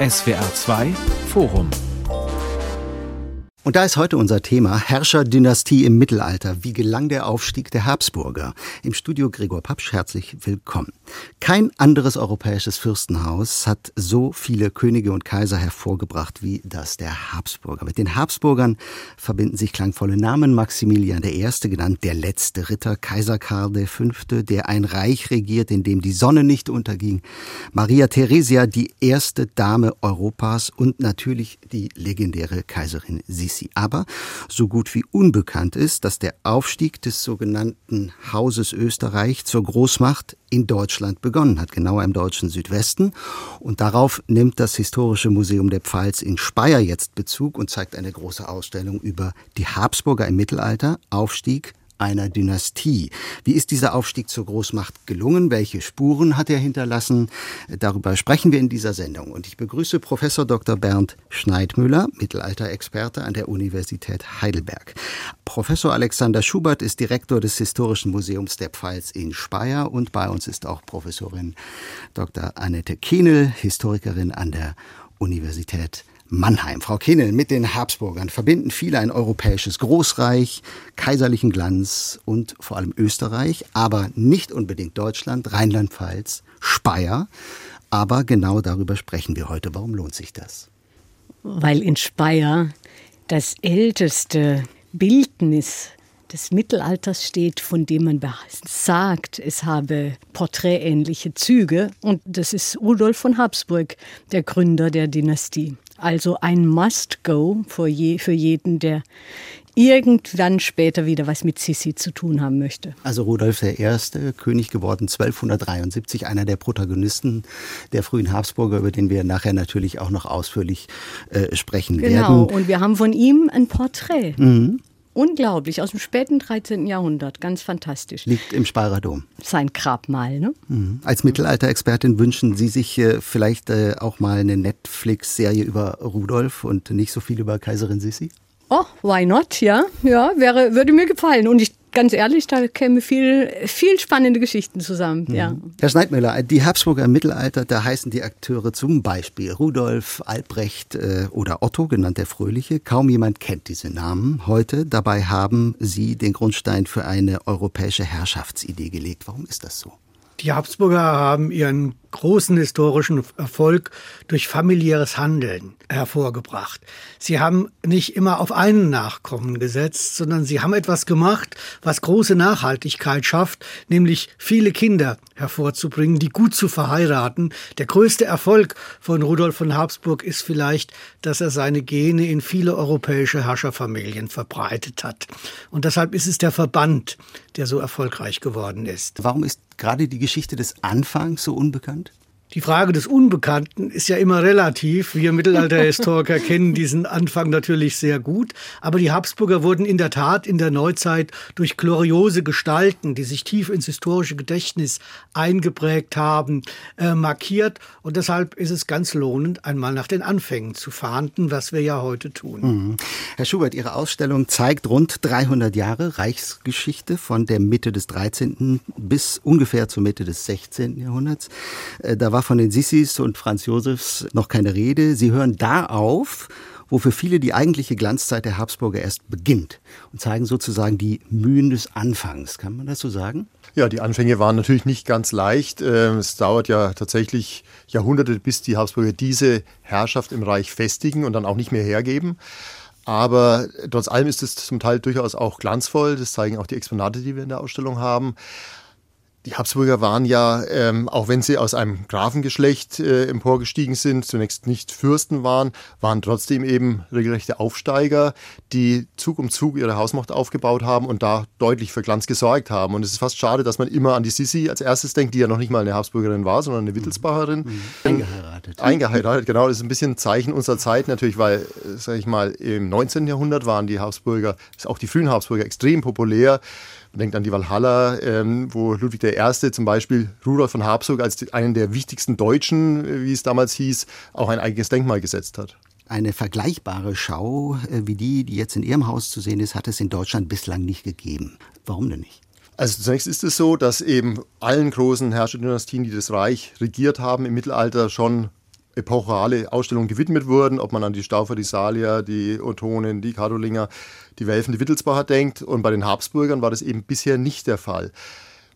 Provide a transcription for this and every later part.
SWR 2 Forum und da ist heute unser Thema Herrscherdynastie im Mittelalter. Wie gelang der Aufstieg der Habsburger? Im Studio Gregor Papsch, herzlich willkommen. Kein anderes europäisches Fürstenhaus hat so viele Könige und Kaiser hervorgebracht wie das der Habsburger. Mit den Habsburgern verbinden sich klangvolle Namen. Maximilian I., genannt der letzte Ritter, Kaiser Karl V., der ein Reich regiert, in dem die Sonne nicht unterging, Maria Theresia, die erste Dame Europas und natürlich die legendäre Kaiserin Sisi. Sisi. Aber so gut wie unbekannt ist, dass der Aufstieg des sogenannten Hauses Österreich zur Großmacht in Deutschland begonnen hat, genauer im deutschen Südwesten. Und darauf nimmt das Historische Museum der Pfalz in Speyer jetzt Bezug und zeigt eine große Ausstellung über die Habsburger im Mittelalter, Aufstieg, einer Dynastie. Wie ist dieser Aufstieg zur Großmacht gelungen? Welche Spuren hat er hinterlassen? Darüber sprechen wir in dieser Sendung. Und ich begrüße Professor Dr. Bernd Schneidmüller, Mittelalterexperte an der Universität Heidelberg. Professor Alexander Schubert ist Direktor des Historischen Museums der Pfalz in Speyer und bei uns ist auch Professorin Dr. Annette Kienel, Historikerin an der Universität Mannheim. Frau Kinnel, mit den Habsburgern verbinden viele ein europäisches Großreich, kaiserlichen Glanz und vor allem Österreich, aber nicht unbedingt Deutschland, Rheinland-Pfalz, Speyer. Aber genau darüber sprechen wir heute. Warum lohnt sich das? Weil in Speyer das älteste Bildnis des Mittelalters steht, von dem man sagt, es habe porträtähnliche Züge. Und das ist Rudolf von Habsburg, der Gründer der Dynastie. Also ein Must-Go für, je, für jeden, der irgendwann später wieder was mit Sissi zu tun haben möchte. Also Rudolf I., König geworden 1273, einer der Protagonisten der frühen Habsburger, über den wir nachher natürlich auch noch ausführlich äh, sprechen genau. werden. Genau, und wir haben von ihm ein Porträt. Mhm. Unglaublich, aus dem späten 13. Jahrhundert, ganz fantastisch. Liegt im Dom. Sein Grabmal, ne? Mhm. Als Mittelalterexpertin wünschen Sie sich äh, vielleicht äh, auch mal eine Netflix-Serie über Rudolf und nicht so viel über Kaiserin Sissi? Oh, why not? Ja, ja, wäre, würde mir gefallen. Und ich ganz ehrlich, da käme viel, viel spannende Geschichten zusammen. Mhm. Ja. Herr Schneidmüller, die Habsburger im Mittelalter, da heißen die Akteure zum Beispiel Rudolf, Albrecht äh, oder Otto, genannt der Fröhliche. Kaum jemand kennt diese Namen heute. Dabei haben sie den Grundstein für eine europäische Herrschaftsidee gelegt. Warum ist das so? Die Habsburger haben ihren großen historischen Erfolg durch familiäres Handeln hervorgebracht. Sie haben nicht immer auf einen Nachkommen gesetzt, sondern sie haben etwas gemacht, was große Nachhaltigkeit schafft, nämlich viele Kinder hervorzubringen, die gut zu verheiraten. Der größte Erfolg von Rudolf von Habsburg ist vielleicht, dass er seine Gene in viele europäische Herrscherfamilien verbreitet hat. Und deshalb ist es der Verband, der so erfolgreich geworden ist. Warum ist gerade die Geschichte des Anfangs so unbekannt? Die Frage des Unbekannten ist ja immer relativ. Wir Mittelalterhistoriker kennen diesen Anfang natürlich sehr gut. Aber die Habsburger wurden in der Tat in der Neuzeit durch gloriose Gestalten, die sich tief ins historische Gedächtnis eingeprägt haben, äh, markiert. Und deshalb ist es ganz lohnend, einmal nach den Anfängen zu fahnden, was wir ja heute tun. Mhm. Herr Schubert, Ihre Ausstellung zeigt rund 300 Jahre Reichsgeschichte von der Mitte des 13. bis ungefähr zur Mitte des 16. Jahrhunderts. Äh, da war von den Sissis und Franz Josefs noch keine Rede. Sie hören da auf, wo für viele die eigentliche Glanzzeit der Habsburger erst beginnt und zeigen sozusagen die Mühen des Anfangs. Kann man das so sagen? Ja, die Anfänge waren natürlich nicht ganz leicht. Ähm, es dauert ja tatsächlich Jahrhunderte, bis die Habsburger diese Herrschaft im Reich festigen und dann auch nicht mehr hergeben. Aber trotz allem ist es zum Teil durchaus auch glanzvoll. Das zeigen auch die Exponate, die wir in der Ausstellung haben. Die Habsburger waren ja, ähm, auch wenn sie aus einem Grafengeschlecht äh, emporgestiegen sind, zunächst nicht Fürsten waren, waren trotzdem eben regelrechte Aufsteiger, die Zug um Zug ihre Hausmacht aufgebaut haben und da deutlich für Glanz gesorgt haben. Und es ist fast schade, dass man immer an die Sissi als erstes denkt, die ja noch nicht mal eine Habsburgerin war, sondern eine Wittelsbacherin. Mhm. Eingeheiratet. Eingeheiratet, genau. Das ist ein bisschen ein Zeichen unserer Zeit natürlich, weil, äh, sag ich mal, im 19. Jahrhundert waren die Habsburger, auch die frühen Habsburger, extrem populär. Man denkt an die Walhalla, ähm, wo Ludwig I. zum Beispiel Rudolf von Habsburg als einen der wichtigsten Deutschen, äh, wie es damals hieß, auch ein eigenes Denkmal gesetzt hat. Eine vergleichbare Schau äh, wie die, die jetzt in Ihrem Haus zu sehen ist, hat es in Deutschland bislang nicht gegeben. Warum denn nicht? Also zunächst ist es so, dass eben allen großen Herrscherdynastien, die das Reich regiert haben im Mittelalter, schon epochale Ausstellungen gewidmet wurden, ob man an die Staufer, die Salier, die Ottonen, die Karolinger, die Welfen, die Wittelsbacher denkt. Und bei den Habsburgern war das eben bisher nicht der Fall.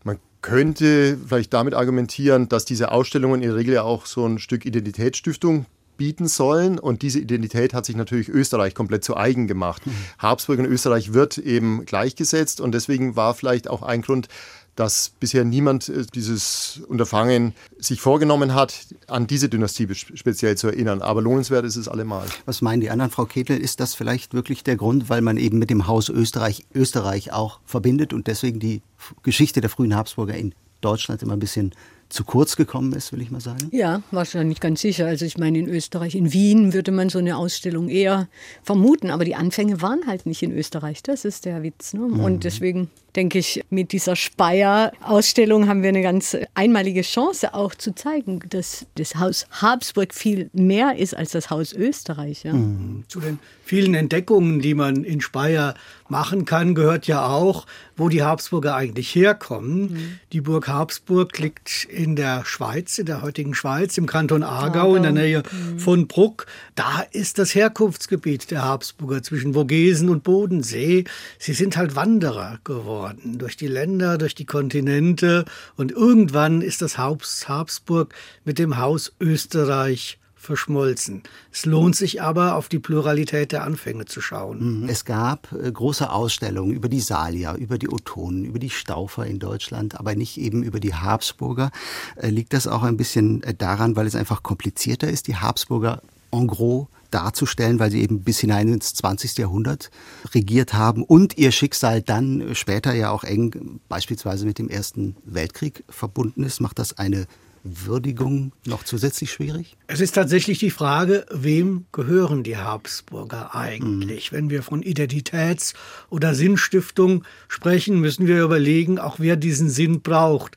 Man könnte vielleicht damit argumentieren, dass diese Ausstellungen in der Regel ja auch so ein Stück Identitätsstiftung bieten sollen. Und diese Identität hat sich natürlich Österreich komplett zu eigen gemacht. Mhm. Habsburg und Österreich wird eben gleichgesetzt und deswegen war vielleicht auch ein Grund, dass bisher niemand äh, dieses Unterfangen sich vorgenommen hat, an diese Dynastie speziell zu erinnern. Aber lohnenswert ist es allemal. Was meinen die anderen, Frau Ketel? Ist das vielleicht wirklich der Grund, weil man eben mit dem Haus Österreich Österreich auch verbindet und deswegen die Geschichte der frühen Habsburger in Deutschland immer ein bisschen zu kurz gekommen ist, will ich mal sagen? Ja, wahrscheinlich ganz sicher. Also ich meine, in Österreich, in Wien würde man so eine Ausstellung eher vermuten, aber die Anfänge waren halt nicht in Österreich. Das ist der Witz. Ne? Mhm. Und deswegen denke ich, mit dieser Speyer-Ausstellung haben wir eine ganz einmalige Chance auch zu zeigen, dass das Haus Habsburg viel mehr ist als das Haus Österreich. Ja. Mhm. Zu den vielen Entdeckungen, die man in Speyer machen kann, gehört ja auch, wo die Habsburger eigentlich herkommen. Mhm. Die Burg Habsburg liegt in der Schweiz, in der heutigen Schweiz, im Kanton Aargau, Aargau. in der Nähe mhm. von Bruck. Da ist das Herkunftsgebiet der Habsburger zwischen Vogesen und Bodensee. Sie sind halt Wanderer geworden durch die Länder, durch die Kontinente und irgendwann ist das Haus Habsburg mit dem Haus Österreich verschmolzen. Es lohnt sich aber, auf die Pluralität der Anfänge zu schauen. Mhm. Es gab äh, große Ausstellungen über die Salier, über die Ottonen, über die Staufer in Deutschland, aber nicht eben über die Habsburger. Äh, liegt das auch ein bisschen äh, daran, weil es einfach komplizierter ist, die Habsburger en gros darzustellen, weil sie eben bis hinein ins 20. Jahrhundert regiert haben und ihr Schicksal dann später ja auch eng beispielsweise mit dem Ersten Weltkrieg verbunden ist, macht das eine Würdigung noch zusätzlich schwierig? Es ist tatsächlich die Frage, wem gehören die Habsburger eigentlich? Mhm. Wenn wir von Identitäts- oder Sinnstiftung sprechen, müssen wir überlegen, auch wer diesen Sinn braucht.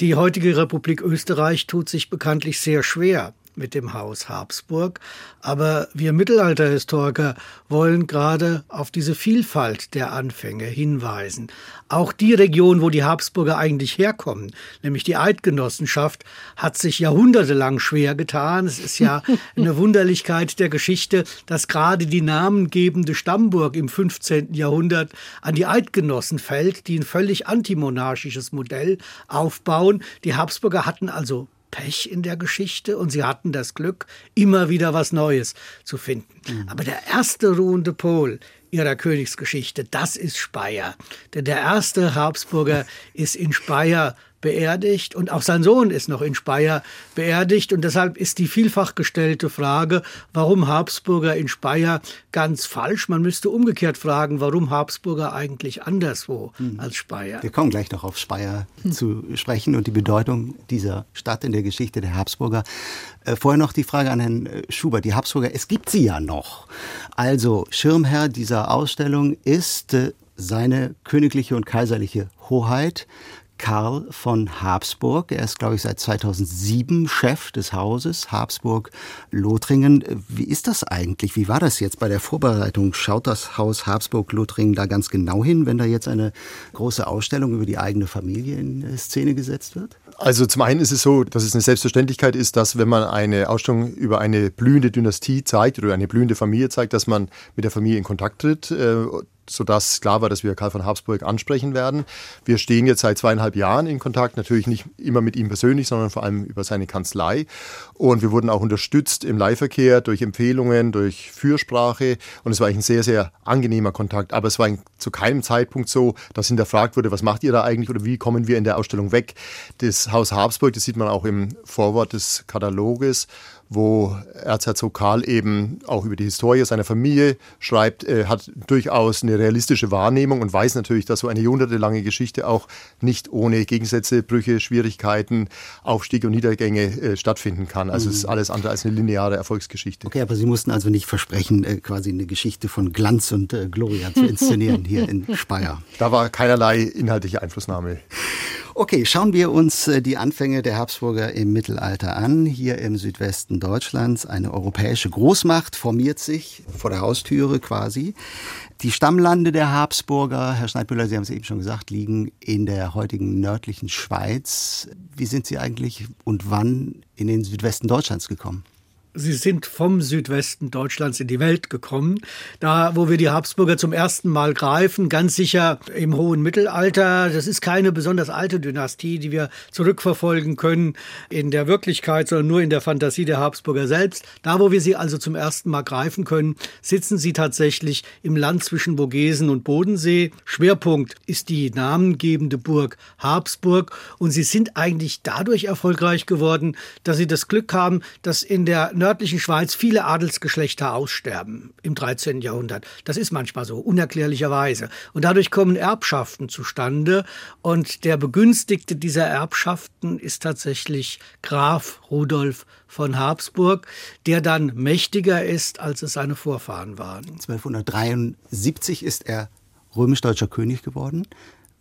Die heutige Republik Österreich tut sich bekanntlich sehr schwer mit dem Haus Habsburg. Aber wir Mittelalterhistoriker wollen gerade auf diese Vielfalt der Anfänge hinweisen. Auch die Region, wo die Habsburger eigentlich herkommen, nämlich die Eidgenossenschaft, hat sich jahrhundertelang schwer getan. Es ist ja eine Wunderlichkeit der Geschichte, dass gerade die namengebende Stammburg im 15. Jahrhundert an die Eidgenossen fällt, die ein völlig antimonarchisches Modell aufbauen. Die Habsburger hatten also Pech in der Geschichte und sie hatten das Glück, immer wieder was Neues zu finden. Mhm. Aber der erste ruhende Pol ihrer Königsgeschichte, das ist Speyer. Denn der erste Habsburger ist in Speyer beerdigt und auch sein Sohn ist noch in Speyer beerdigt und deshalb ist die vielfach gestellte Frage, warum Habsburger in Speyer ganz falsch. Man müsste umgekehrt fragen, warum Habsburger eigentlich anderswo hm. als Speyer. Wir kommen gleich noch auf Speyer hm. zu sprechen und die Bedeutung dieser Stadt in der Geschichte der Habsburger. Äh, vorher noch die Frage an Herrn äh, Schubert. Die Habsburger, es gibt sie ja noch. Also Schirmherr dieser Ausstellung ist äh, seine königliche und kaiserliche Hoheit. Karl von Habsburg. Er ist, glaube ich, seit 2007 Chef des Hauses Habsburg-Lothringen. Wie ist das eigentlich? Wie war das jetzt bei der Vorbereitung? Schaut das Haus Habsburg-Lothringen da ganz genau hin, wenn da jetzt eine große Ausstellung über die eigene Familie in Szene gesetzt wird? Also zum einen ist es so, dass es eine Selbstverständlichkeit ist, dass wenn man eine Ausstellung über eine blühende Dynastie zeigt oder eine blühende Familie zeigt, dass man mit der Familie in Kontakt tritt. Sodass klar war, dass wir Karl von Habsburg ansprechen werden. Wir stehen jetzt seit zweieinhalb Jahren in Kontakt, natürlich nicht immer mit ihm persönlich, sondern vor allem über seine Kanzlei. Und wir wurden auch unterstützt im Leihverkehr durch Empfehlungen, durch Fürsprache. Und es war eigentlich ein sehr, sehr angenehmer Kontakt. Aber es war zu keinem Zeitpunkt so, dass hinterfragt wurde, was macht ihr da eigentlich oder wie kommen wir in der Ausstellung weg. Das Haus Habsburg, das sieht man auch im Vorwort des Kataloges, wo Erzherzog Karl eben auch über die Historie seiner Familie schreibt, äh, hat durchaus eine realistische Wahrnehmung und weiß natürlich, dass so eine jahrhundertelange Geschichte auch nicht ohne Gegensätze, Brüche, Schwierigkeiten, Aufstiege und Niedergänge äh, stattfinden kann. Also mhm. es ist alles andere als eine lineare Erfolgsgeschichte. Okay, aber Sie mussten also nicht versprechen, äh, quasi eine Geschichte von Glanz und äh, Gloria zu inszenieren hier in Speyer. Da war keinerlei inhaltliche Einflussnahme. Okay, schauen wir uns äh, die Anfänge der Habsburger im Mittelalter an. Hier im Südwesten Deutschlands eine europäische Großmacht formiert sich vor der Haustüre quasi. Die Stammlande der Habsburger, Herr Schneidmüller, Sie haben es eben schon gesagt, liegen in der heutigen nördlichen Schweiz. Wie sind Sie eigentlich und wann in den Südwesten Deutschlands gekommen? Sie sind vom Südwesten Deutschlands in die Welt gekommen. Da, wo wir die Habsburger zum ersten Mal greifen, ganz sicher im hohen Mittelalter. Das ist keine besonders alte Dynastie, die wir zurückverfolgen können in der Wirklichkeit, sondern nur in der Fantasie der Habsburger selbst. Da, wo wir sie also zum ersten Mal greifen können, sitzen sie tatsächlich im Land zwischen Vogesen und Bodensee. Schwerpunkt ist die namengebende Burg Habsburg und sie sind eigentlich dadurch erfolgreich geworden, dass sie das Glück haben, dass in der nördlichen Schweiz viele Adelsgeschlechter aussterben im 13. Jahrhundert. Das ist manchmal so, unerklärlicherweise. Und dadurch kommen Erbschaften zustande. Und der Begünstigte dieser Erbschaften ist tatsächlich Graf Rudolf von Habsburg, der dann mächtiger ist, als es seine Vorfahren waren. 1273 ist er römisch-deutscher König geworden.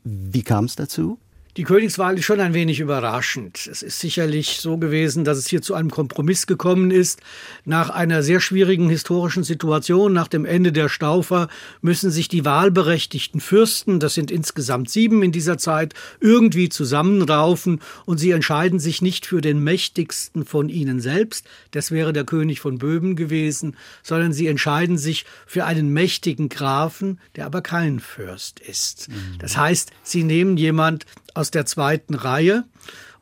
Wie kam es dazu? Die Königswahl ist schon ein wenig überraschend. Es ist sicherlich so gewesen, dass es hier zu einem Kompromiss gekommen ist. Nach einer sehr schwierigen historischen Situation, nach dem Ende der Staufer, müssen sich die wahlberechtigten Fürsten, das sind insgesamt sieben in dieser Zeit, irgendwie zusammenraufen und sie entscheiden sich nicht für den mächtigsten von ihnen selbst, das wäre der König von Böhmen gewesen, sondern sie entscheiden sich für einen mächtigen Grafen, der aber kein Fürst ist. Mhm. Das heißt, sie nehmen jemand aus der zweiten Reihe.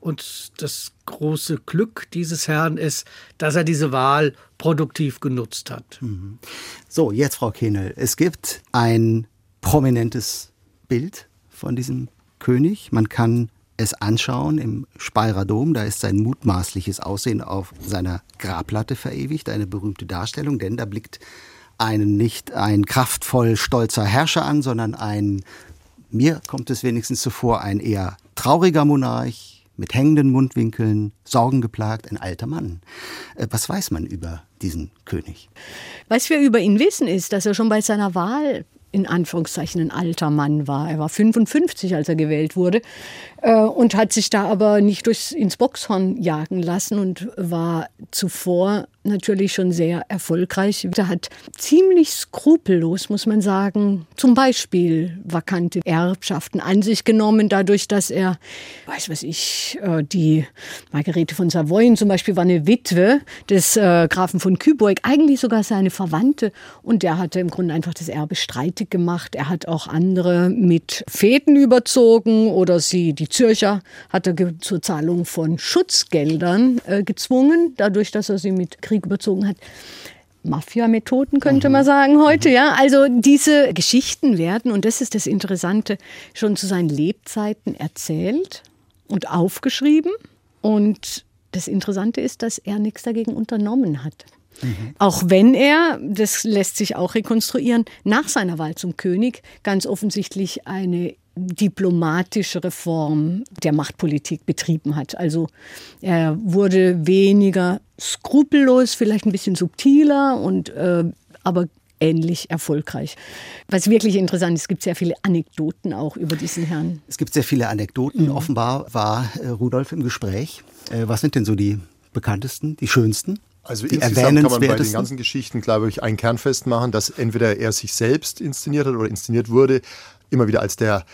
Und das große Glück dieses Herrn ist, dass er diese Wahl produktiv genutzt hat. Mhm. So, jetzt Frau Kehnel, es gibt ein prominentes Bild von diesem König. Man kann es anschauen im Speyerer Dom. Da ist sein mutmaßliches Aussehen auf seiner Grabplatte verewigt, eine berühmte Darstellung, denn da blickt einen nicht ein kraftvoll stolzer Herrscher an, sondern ein mir kommt es wenigstens zuvor, ein eher trauriger Monarch mit hängenden Mundwinkeln, sorgengeplagt, ein alter Mann. Äh, was weiß man über diesen König? Was wir über ihn wissen, ist, dass er schon bei seiner Wahl in Anführungszeichen ein alter Mann war. Er war 55, als er gewählt wurde äh, und hat sich da aber nicht durchs, ins Boxhorn jagen lassen und war zuvor natürlich schon sehr erfolgreich. Er hat ziemlich skrupellos, muss man sagen, zum Beispiel vakante Erbschaften an sich genommen, dadurch, dass er, weiß was ich, äh, die Margarete von Savoyen zum Beispiel war eine Witwe des äh, Grafen von Küburg, eigentlich sogar seine Verwandte. Und der hatte im Grunde einfach das Erbe streitig gemacht. Er hat auch andere mit Fäden überzogen oder sie, die Zürcher, hat er zur Zahlung von Schutzgeldern äh, gezwungen, dadurch, dass er sie mit Krieg überzogen hat. Mafia-Methoden könnte mhm. man sagen heute, ja. Also diese Geschichten werden, und das ist das Interessante, schon zu seinen Lebzeiten erzählt und aufgeschrieben. Und das Interessante ist, dass er nichts dagegen unternommen hat. Mhm. Auch wenn er, das lässt sich auch rekonstruieren, nach seiner Wahl zum König ganz offensichtlich eine diplomatische Reform der Machtpolitik betrieben hat. Also er wurde weniger skrupellos, vielleicht ein bisschen subtiler und äh, aber ähnlich erfolgreich. Was wirklich interessant ist, es gibt sehr viele Anekdoten auch über diesen Herrn. Es gibt sehr viele Anekdoten. Mhm. Offenbar war äh, Rudolf im Gespräch. Äh, was sind denn so die bekanntesten, die schönsten? Also die insgesamt kann man bei den ganzen Geschichten, glaube ich, einen Kern festmachen, dass entweder er sich selbst inszeniert hat oder inszeniert wurde, immer wieder als der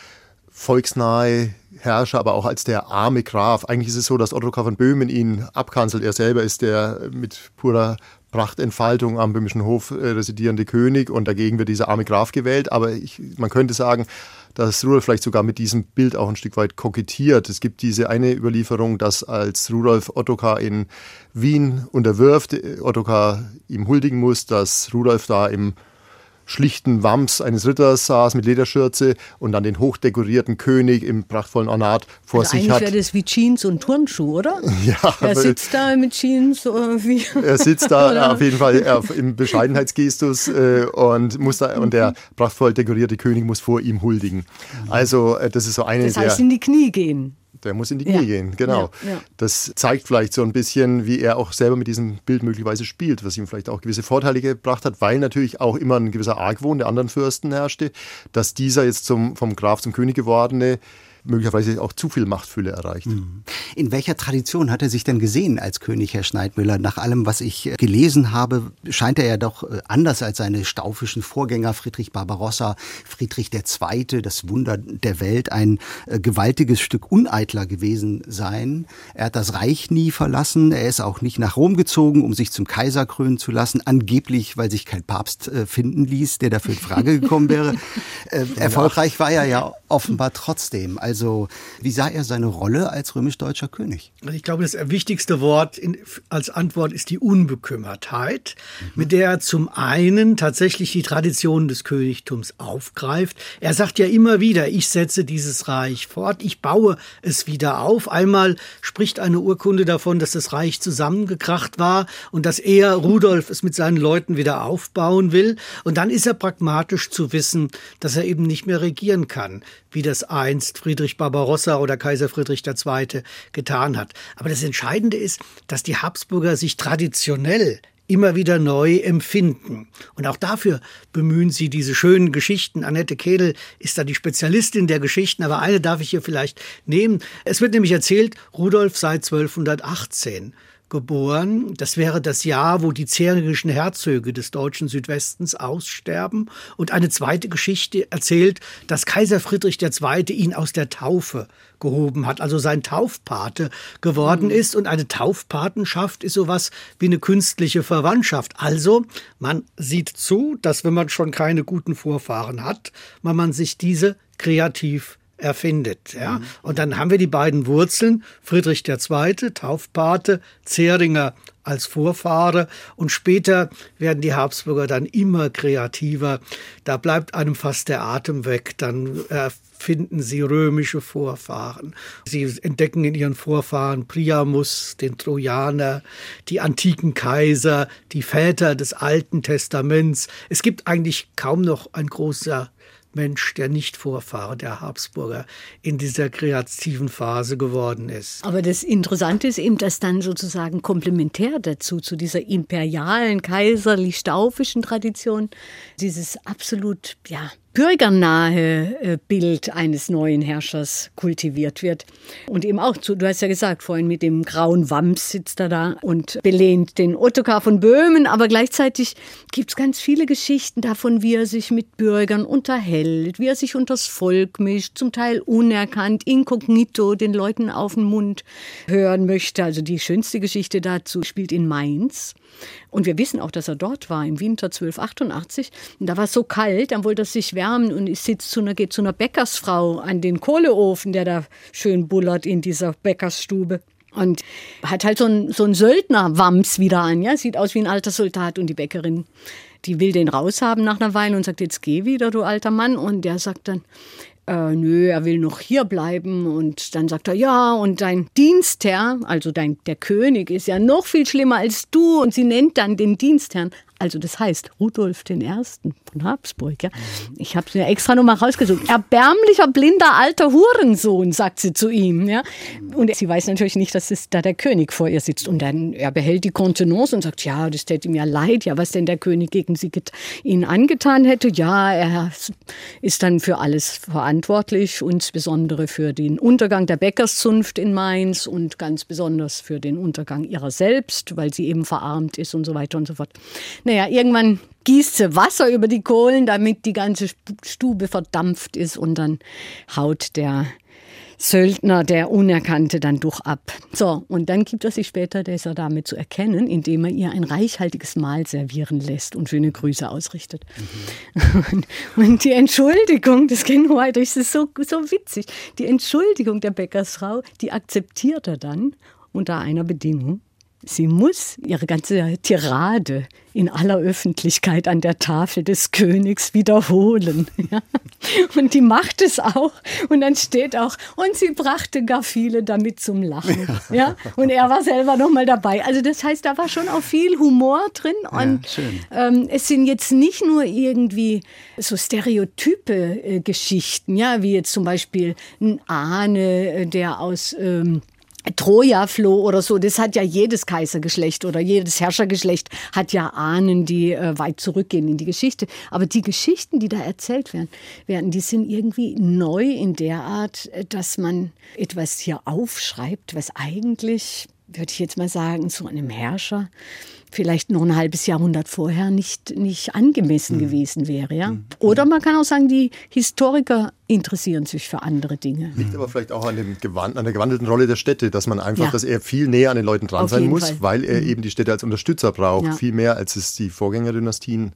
volksnahe Herrscher, aber auch als der arme Graf. Eigentlich ist es so, dass Ottokar von Böhmen ihn abkanzelt. Er selber ist der mit purer Prachtentfaltung am böhmischen Hof äh, residierende König und dagegen wird dieser arme Graf gewählt. Aber ich, man könnte sagen, dass Rudolf vielleicht sogar mit diesem Bild auch ein Stück weit kokettiert. Es gibt diese eine Überlieferung, dass als Rudolf Ottokar in Wien unterwirft, Ottokar ihm huldigen muss, dass Rudolf da im schlichten Wams eines Ritters saß mit Lederschürze und dann den hochdekorierten König im prachtvollen Ornat vor also sich eigentlich hat. wäre das wie Jeans und Turnschuh, oder? Ja. Er sitzt da mit Jeans oder wie? Er sitzt da auf jeden Fall im Bescheidenheitsgestus äh, und muss da, und der prachtvoll dekorierte König muss vor ihm huldigen. Also äh, das ist so eine das heißt, der, in die Knie gehen. Der muss in die Knie ja. gehen, genau. Ja, ja. Das zeigt vielleicht so ein bisschen, wie er auch selber mit diesem Bild möglicherweise spielt, was ihm vielleicht auch gewisse Vorteile gebracht hat, weil natürlich auch immer ein gewisser Argwohn der anderen Fürsten herrschte, dass dieser jetzt zum, vom Graf zum König gewordene möglicherweise auch zu viel Machtfülle erreicht. Mhm. In welcher Tradition hat er sich denn gesehen als König, Herr Schneidmüller? Nach allem, was ich äh, gelesen habe, scheint er ja doch äh, anders als seine staufischen Vorgänger Friedrich Barbarossa, Friedrich II., das Wunder der Welt, ein äh, gewaltiges Stück uneitler gewesen sein. Er hat das Reich nie verlassen, er ist auch nicht nach Rom gezogen, um sich zum Kaiser krönen zu lassen, angeblich, weil sich kein Papst finden ließ, der dafür in Frage gekommen wäre. erfolgreich war er ja offenbar trotzdem. Also wie sah er seine Rolle als römisch-deutscher König? Ich glaube, das wichtigste Wort in, als Antwort ist die Unbekümmertheit, mhm. mit der er zum einen tatsächlich die Traditionen des Königtums aufgreift. Er sagt ja immer wieder, ich setze dieses Reich fort, ich baue es wieder auf. Einmal spricht eine Urkunde davon, dass das Reich zusammengekracht war und dass er, Rudolf, es mit seinen Leuten wieder aufbauen will. Und dann ist er pragmatisch zu wissen, dass er eben nicht mehr regieren kann wie das einst Friedrich Barbarossa oder Kaiser Friedrich II. getan hat. Aber das Entscheidende ist, dass die Habsburger sich traditionell immer wieder neu empfinden. Und auch dafür bemühen sie diese schönen Geschichten. Annette Kedel ist da die Spezialistin der Geschichten, aber eine darf ich hier vielleicht nehmen. Es wird nämlich erzählt, Rudolf sei 1218 geboren. Das wäre das Jahr, wo die zährischen Herzöge des deutschen Südwestens aussterben. Und eine zweite Geschichte erzählt, dass Kaiser Friedrich II. ihn aus der Taufe gehoben hat, also sein Taufpate geworden mhm. ist. Und eine Taufpatenschaft ist sowas wie eine künstliche Verwandtschaft. Also man sieht zu, dass wenn man schon keine guten Vorfahren hat, man, man sich diese kreativ erfindet. Ja? Mhm. Und dann haben wir die beiden Wurzeln, Friedrich II., Taufpate, Zeringer als Vorfahre und später werden die Habsburger dann immer kreativer. Da bleibt einem fast der Atem weg, dann erfinden sie römische Vorfahren. Sie entdecken in ihren Vorfahren Priamus, den Trojaner, die antiken Kaiser, die Väter des Alten Testaments. Es gibt eigentlich kaum noch ein großer Mensch, der nicht Vorfahre der Habsburger in dieser kreativen Phase geworden ist. Aber das Interessante ist eben, dass dann sozusagen komplementär dazu, zu dieser imperialen, kaiserlich-staufischen Tradition, dieses absolut, ja, bürgernahe äh, Bild eines neuen Herrschers kultiviert wird. Und eben auch, du hast ja gesagt, vorhin mit dem grauen Wams sitzt er da und belehnt den Ottokar von Böhmen, aber gleichzeitig gibt es ganz viele Geschichten davon, wie er sich mit Bürgern unterhält, wie er sich unters Volk mischt, zum Teil unerkannt, inkognito den Leuten auf den Mund hören möchte. Also die schönste Geschichte dazu spielt in Mainz. Und wir wissen auch, dass er dort war im Winter 1288. Und da war es so kalt, dann wollte er sich wärmen und sitzt zu einer, geht zu einer Bäckersfrau an den Kohleofen, der da schön bullert in dieser Bäckersstube. Und hat halt so ein, so ein Söldner-Wams wieder an, ja, sieht aus wie ein alter Soldat und die Bäckerin, die will den raushaben nach einer Weile und sagt, jetzt geh wieder, du alter Mann. Und der sagt dann, äh, nö, er will noch hier bleiben. Und dann sagt er, ja, und dein Dienstherr, also dein, der König, ist ja noch viel schlimmer als du. Und sie nennt dann den Dienstherrn also das heißt Rudolf I. von Habsburg. Ja. Ich habe es mir extra nochmal rausgesucht. Erbärmlicher, blinder, alter Hurensohn, sagt sie zu ihm. Ja. Und sie weiß natürlich nicht, dass es da der König vor ihr sitzt. Und dann er behält die Kontenance und sagt, ja, das täte ihm ja leid, ja, was denn der König gegen sie ihn angetan hätte. Ja, er ist dann für alles verantwortlich, insbesondere für den Untergang der Bäckerszunft in Mainz und ganz besonders für den Untergang ihrer selbst, weil sie eben verarmt ist und so weiter und so fort. Naja, irgendwann gießt sie Wasser über die Kohlen, damit die ganze Stube verdampft ist und dann haut der Söldner, der Unerkannte, dann durch ab. So, und dann gibt er sich später dieser Dame zu erkennen, indem er ihr ein reichhaltiges Mahl servieren lässt und schöne Grüße ausrichtet. Mhm. Und, die Entschuldigung des Ken White, das ist so, so witzig, die Entschuldigung der Bäckersfrau, die akzeptiert er dann unter einer Bedingung. Sie muss ihre ganze Tirade in aller Öffentlichkeit an der Tafel des Königs wiederholen. Ja. Und die macht es auch. Und dann steht auch, und sie brachte gar viele damit zum Lachen. Ja. Und er war selber noch mal dabei. Also das heißt, da war schon auch viel Humor drin. Und ja, ähm, es sind jetzt nicht nur irgendwie so stereotype äh, Geschichten, ja, wie jetzt zum Beispiel ein Ahne, äh, der aus ähm, Troja floh oder so, das hat ja jedes Kaisergeschlecht oder jedes Herrschergeschlecht hat ja Ahnen, die äh, weit zurückgehen in die Geschichte. Aber die Geschichten, die da erzählt werden, werden, die sind irgendwie neu in der Art, äh, dass man etwas hier aufschreibt, was eigentlich, würde ich jetzt mal sagen, zu einem Herrscher vielleicht noch ein halbes Jahrhundert vorher nicht, nicht angemessen mhm. gewesen wäre. Ja? Mhm. Oder man kann auch sagen, die Historiker interessieren sich für andere Dinge. Liegt aber vielleicht auch an, dem Gewand, an der gewandelten Rolle der Städte, dass man einfach, ja. dass er viel näher an den Leuten dran Auf sein muss, Fall. weil er mhm. eben die Städte als Unterstützer braucht. Ja. Viel mehr, als es die Vorgängerdynastien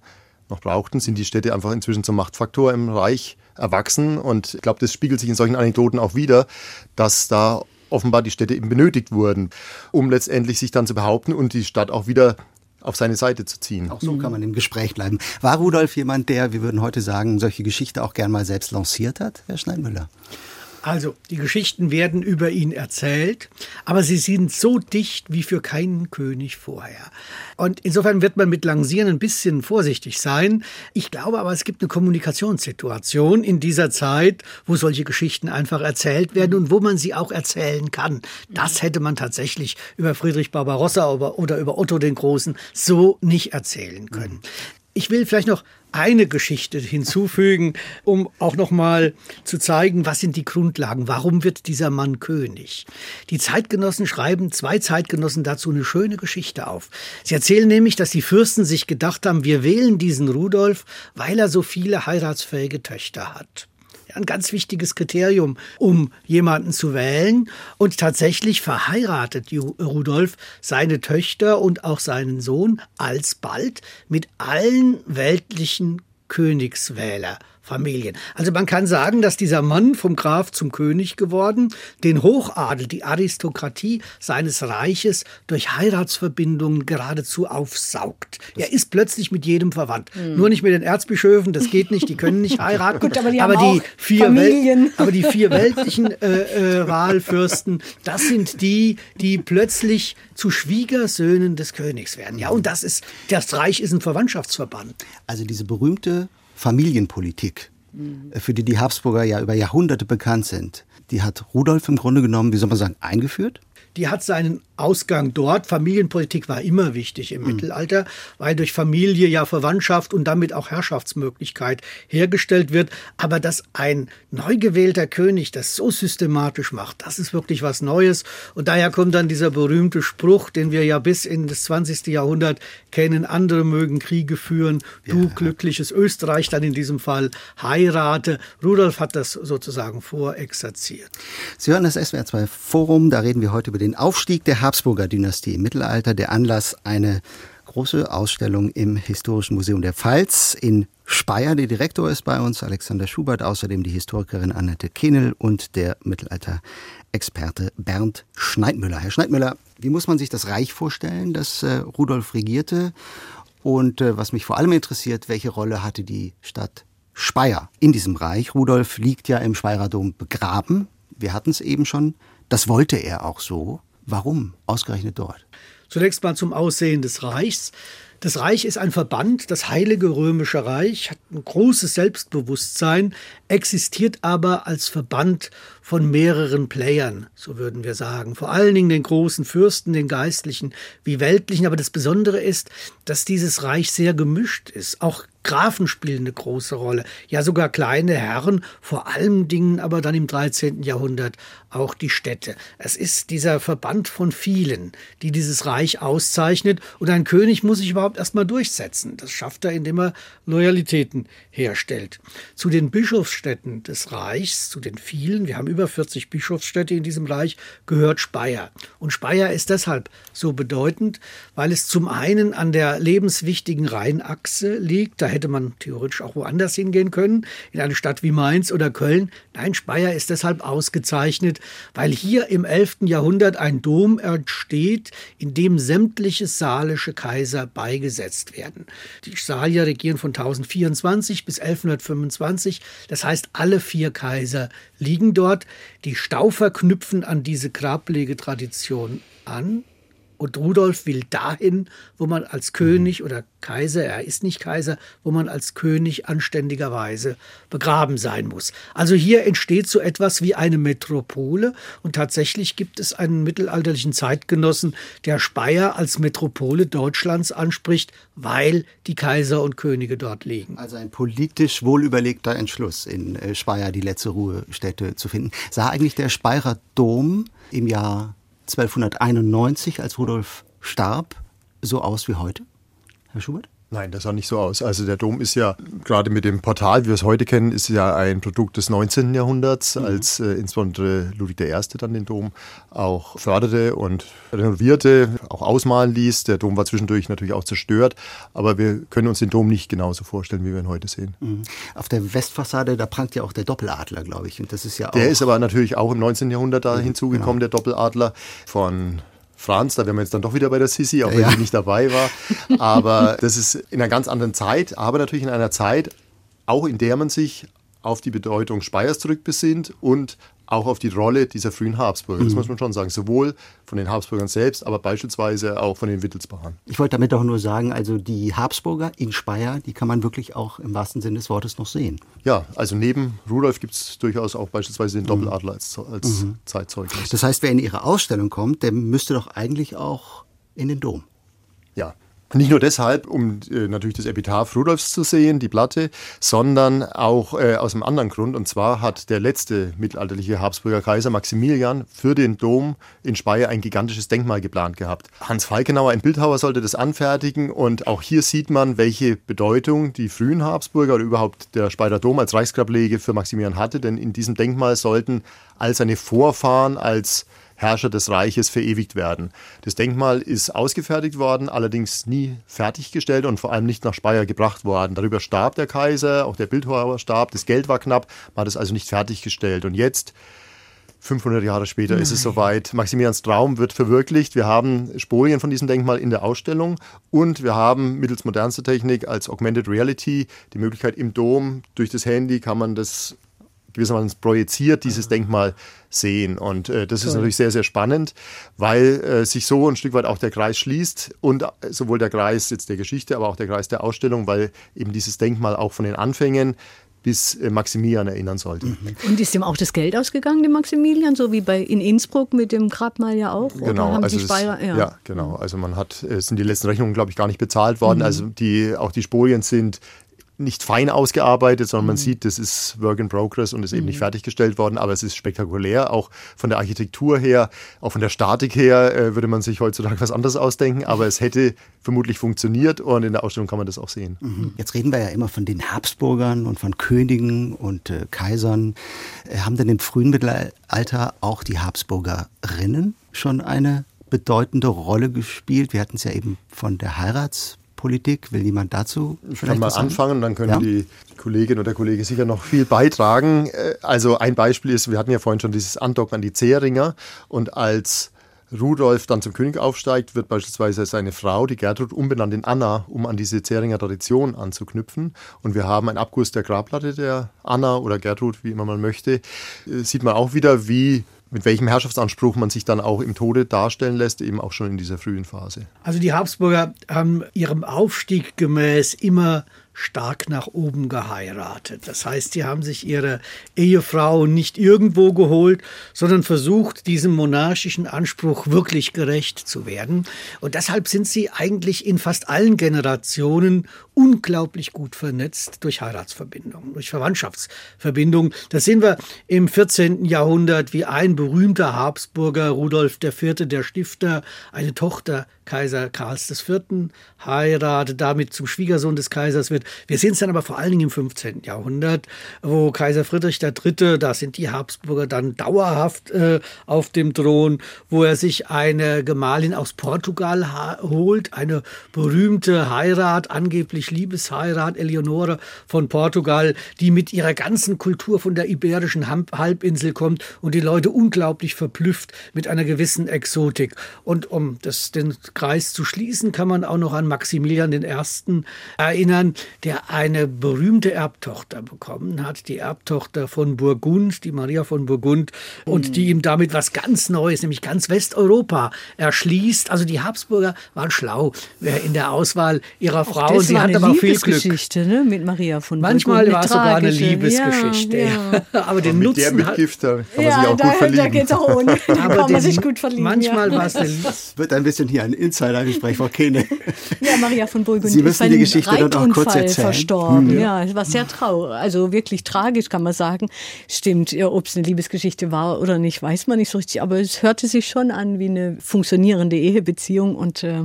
noch brauchten, sind die Städte einfach inzwischen zum Machtfaktor im Reich erwachsen. Und ich glaube, das spiegelt sich in solchen Anekdoten auch wieder, dass da offenbar die Städte eben benötigt wurden, um letztendlich sich dann zu behaupten und die Stadt auch wieder auf seine Seite zu ziehen. Auch so kann man im Gespräch bleiben. War Rudolf jemand, der, wir würden heute sagen, solche Geschichte auch gern mal selbst lanciert hat, Herr Schneidmüller? Also, die Geschichten werden über ihn erzählt, aber sie sind so dicht wie für keinen König vorher. Und insofern wird man mit Lancieren ein bisschen vorsichtig sein. Ich glaube aber, es gibt eine Kommunikationssituation in dieser Zeit, wo solche Geschichten einfach erzählt werden und wo man sie auch erzählen kann. Das hätte man tatsächlich über Friedrich Barbarossa oder über Otto den Großen so nicht erzählen können. Ich will vielleicht noch eine Geschichte hinzufügen, um auch noch mal zu zeigen, was sind die Grundlagen, warum wird dieser Mann König. Die Zeitgenossen schreiben, zwei Zeitgenossen dazu eine schöne Geschichte auf. Sie erzählen nämlich, dass die Fürsten sich gedacht haben, wir wählen diesen Rudolf, weil er so viele heiratsfähige Töchter hat ein ganz wichtiges Kriterium, um jemanden zu wählen. Und tatsächlich verheiratet Rudolf seine Töchter und auch seinen Sohn alsbald mit allen weltlichen Königswähler Familien. Also man kann sagen, dass dieser Mann vom Graf zum König geworden, den Hochadel, die Aristokratie seines Reiches durch Heiratsverbindungen geradezu aufsaugt. Er ist plötzlich mit jedem verwandt. Mhm. Nur nicht mit den Erzbischöfen, das geht nicht, die können nicht heiraten. Gut, aber die, aber die vier Familien. aber die vier weltlichen äh, äh, Wahlfürsten, das sind die, die plötzlich zu Schwiegersöhnen des Königs werden. Ja, und das ist, das Reich ist ein Verwandtschaftsverband. Also diese berühmte Familienpolitik, mhm. für die die Habsburger ja über Jahrhunderte bekannt sind, die hat Rudolf im Grunde genommen, wie soll man sagen, eingeführt? Die hat seinen Ausgang dort. Familienpolitik war immer wichtig im mhm. Mittelalter, weil durch Familie ja Verwandtschaft und damit auch Herrschaftsmöglichkeit hergestellt wird. Aber dass ein neu gewählter König das so systematisch macht, das ist wirklich was Neues. Und daher kommt dann dieser berühmte Spruch, den wir ja bis in das 20. Jahrhundert kennen, andere mögen Kriege führen, du ja. glückliches Österreich dann in diesem Fall heirate. Rudolf hat das sozusagen vorexerziert. Sie hören das SWR 2 Forum, da reden wir heute über den Aufstieg der Habsburger Dynastie im Mittelalter. Der Anlass eine große Ausstellung im Historischen Museum der Pfalz in Speyer. Der Direktor ist bei uns, Alexander Schubert, außerdem die Historikerin Annette Kehnel und der Mittelalter-Experte Bernd Schneidmüller. Herr Schneidmüller, wie muss man sich das Reich vorstellen, das äh, Rudolf regierte? Und äh, was mich vor allem interessiert, welche Rolle hatte die Stadt Speyer in diesem Reich? Rudolf liegt ja im Speyerer Dom begraben. Wir hatten es eben schon. Das wollte er auch so. Warum ausgerechnet dort? Zunächst mal zum Aussehen des Reichs. Das Reich ist ein Verband, das Heilige Römische Reich hat ein großes Selbstbewusstsein, existiert aber als Verband von mehreren Playern, so würden wir sagen. Vor allen Dingen den großen Fürsten, den Geistlichen wie Weltlichen. Aber das Besondere ist, dass dieses Reich sehr gemischt ist. Auch Grafen spielen eine große Rolle, ja sogar kleine Herren, vor allen Dingen aber dann im 13. Jahrhundert auch die Städte. Es ist dieser Verband von vielen, die dieses Reich auszeichnet und ein König muss sich überhaupt erstmal durchsetzen. Das schafft er, indem er Loyalitäten herstellt. Zu den Bischofsstädten des Reichs, zu den vielen, wir haben über 40 Bischofsstädte in diesem Reich, gehört Speyer. Und Speyer ist deshalb so bedeutend, weil es zum einen an der lebenswichtigen Rheinachse liegt, da hätte man theoretisch auch woanders hingehen können, in eine Stadt wie Mainz oder Köln. Nein, Speyer ist deshalb ausgezeichnet, weil hier im 11. Jahrhundert ein Dom entsteht, in dem sämtliche salische Kaiser beigesetzt werden. Die Salier regieren von 1024 bis 1125, das heißt alle vier Kaiser liegen dort. Die Staufer knüpfen an diese Grablegetradition an Und Rudolf will dahin, wo man als König oder Kaiser, er ist nicht Kaiser, wo man als König anständigerweise begraben sein muss. Also hier entsteht so etwas wie eine Metropole und tatsächlich gibt es einen mittelalterlichen Zeitgenossen, der Speyer als Metropole Deutschlands anspricht, weil die Kaiser und Könige dort liegen. Also ein politisch wohlüberlegter Entschluss, in äh, Speyer die letzte Ruhestätte zu finden. Sah eigentlich der Speyerer Dom im Jahr 1291, als Rudolf starb, so aus wie heute? Herr Schubert? Nein, das sah nicht so aus. Also der Dom ist ja, gerade mit dem Portal, wie wir es heute kennen, ist ja ein Produkt des 19. Jahrhunderts, mhm. als äh, insbesondere Ludwig I. dann den Dom auch förderte und renovierte, auch ausmalen ließ. Der Dom war zwischendurch natürlich auch zerstört, aber wir können uns den Dom nicht genauso vorstellen, wie wir ihn heute sehen. Mhm. Auf der Westfassade, da prangt ja auch der Doppeladler, glaube ich. Und das ist ja auch der ist aber natürlich auch im 19. Jahrhundert da mhm, hinzugekommen, genau. der Doppeladler von Franz, da wären wir jetzt dann doch wieder bei der Sisi, auch wenn ja. sie nicht dabei war. Aber das ist in einer ganz anderen Zeit, aber natürlich in einer Zeit, auch in der man sich auf die Bedeutung Speyers zurückbesinnt und auch auf die Rolle dieser frühen Habsburger. Das mhm. muss man schon sagen. Sowohl von den Habsburgern selbst, aber beispielsweise auch von den Wittelsbachern. Ich wollte damit auch nur sagen, also die Habsburger in Speyer, die kann man wirklich auch im wahrsten Sinne des Wortes noch sehen. Ja, also neben Rudolf gibt es durchaus auch beispielsweise den Doppeladler als, als mhm. Zeitzeugnis. Das heißt, wer in Ihre Ausstellung kommt, der müsste doch eigentlich auch in den Dom. Ja, nicht nur deshalb, um äh, natürlich das Epitaph Rudolfs zu sehen, die Platte, sondern auch äh, aus einem anderen Grund. Und zwar hat der letzte mittelalterliche Habsburger Kaiser Maximilian für den Dom in Speyer ein gigantisches Denkmal geplant gehabt. Hans Falkenauer, ein Bildhauer, sollte das anfertigen. Und auch hier sieht man, welche Bedeutung die frühen Habsburger oder überhaupt der Speyer Dom als Reichsgrablege für Maximilian hatte. Denn in diesem Denkmal sollten all seine Vorfahren als Herrscher des Reiches verewigt werden. Das Denkmal ist ausgefertigt worden, allerdings nie fertiggestellt und vor allem nicht nach Speyer gebracht worden. Darüber starb der Kaiser, auch der Bildhauer starb, das Geld war knapp, man hat es also nicht fertiggestellt. Und jetzt 500 Jahre später Nein. ist es soweit. Maximilians Traum wird verwirklicht. Wir haben Spolien von diesem Denkmal in der Ausstellung und wir haben mittels modernster Technik als Augmented Reality die Möglichkeit im Dom durch das Handy kann man das gewissermaßen projiziert dieses Denkmal sehen. Und äh, das ist natürlich sehr, sehr spannend, weil äh, sich so ein Stück weit auch der Kreis schließt und äh, sowohl der Kreis jetzt der Geschichte, aber auch der Kreis der Ausstellung, weil eben dieses Denkmal auch von den Anfängen bis äh, Maximilian erinnern sollte. Mhm. Und ist dem auch das Geld ausgegangen, dem Maximilian, so wie bei in Innsbruck mit dem Grabmal ja auch? Genau, also es, ja. ja. genau. Also man hat, es sind die letzten Rechnungen, glaube ich, gar nicht bezahlt worden. Mhm. Also die, auch die Spolien sind nicht fein ausgearbeitet, sondern man mhm. sieht, das ist Work in Progress und ist eben nicht mhm. fertiggestellt worden, aber es ist spektakulär, auch von der Architektur her, auch von der Statik her äh, würde man sich heutzutage was anderes ausdenken, aber es hätte vermutlich funktioniert und in der Ausstellung kann man das auch sehen. Mhm. Jetzt reden wir ja immer von den Habsburgern und von Königen und äh, Kaisern. Äh, haben denn im frühen Mittelalter auch die Habsburgerinnen schon eine bedeutende Rolle gespielt? Wir hatten es ja eben von der Heirats Politik? Will jemand dazu? Ich kann mal anfangen, dann können ja. die Kollegin oder der Kollege sicher noch viel beitragen. Äh, also ein Beispiel ist, wir hatten ja vorhin schon dieses Andocken an die Zehringer und als Rudolf dann zum König aufsteigt, wird beispielsweise seine Frau, die Gertrud, umbenannt in Anna, um an diese Zähringer Tradition anzuknüpfen. Und wir haben einen Abguss der Grabplatte der Anna oder Gertrud, wie immer man möchte. Äh, sieht man auch wieder, wie mit welchem Herrschaftsanspruch man sich dann auch im Tode darstellen lässt, eben auch schon in dieser frühen Phase. Also die Habsburger haben ihrem Aufstieg gemäß immer stark nach oben geheiratet. Das heißt, sie haben sich ihre Ehefrau nicht irgendwo geholt, sondern versucht, diesem monarchischen Anspruch wirklich gerecht zu werden. Und deshalb sind sie eigentlich in fast allen Generationen unglaublich gut vernetzt durch Heiratsverbindungen, durch Verwandtschaftsverbindungen. Das sehen wir im 14. Jahrhundert, wie ein berühmter Habsburger, Rudolf IV., der Stifter, eine Tochter Kaiser Karls IV. heiratet, damit zum Schwiegersohn des Kaisers wird. Wir sehen es dann aber vor allen Dingen im 15. Jahrhundert, wo Kaiser Friedrich III., da sind die Habsburger dann dauerhaft äh, auf dem Thron, wo er sich eine Gemahlin aus Portugal holt, eine berühmte Heirat, angeblich Liebesheirat, Eleonore von Portugal, die mit ihrer ganzen Kultur von der iberischen Halbinsel kommt und die Leute unglaublich verblüfft mit einer gewissen Exotik. Und um das, den Kreis zu schließen, kann man auch noch an Maximilian I. erinnern, der eine berühmte Erbtochter bekommen hat, die Erbtochter von Burgund, die Maria von Burgund, und die ihm damit was ganz Neues, nämlich ganz Westeuropa erschließt. Also die Habsburger waren schlau in der Auswahl ihrer Frau. und sie hat aber viel Glück. Geschichte ne? mit Maria von Manchmal Burgund. war es sogar eine Liebesgeschichte. Ja, ja. aber den mit Nutzen der Mitgift, da kann man ja, sich auch da, gut verlieben. da geht's auch ohne. Da kann man sich gut verlieben. Manchmal ja. war es eine Wird ein bisschen hier ein Insidergespräch, Frau Kene. Ja, Maria von Burgund Sie ist müssen die Geschichte dann auch kurz erzählen. Hm. verstorben. Ja, es war sehr traurig, also wirklich tragisch, kann man sagen. Stimmt, ja, ob es eine Liebesgeschichte war oder nicht, weiß man nicht so richtig. Aber es hörte sich schon an wie eine funktionierende Ehebeziehung und äh,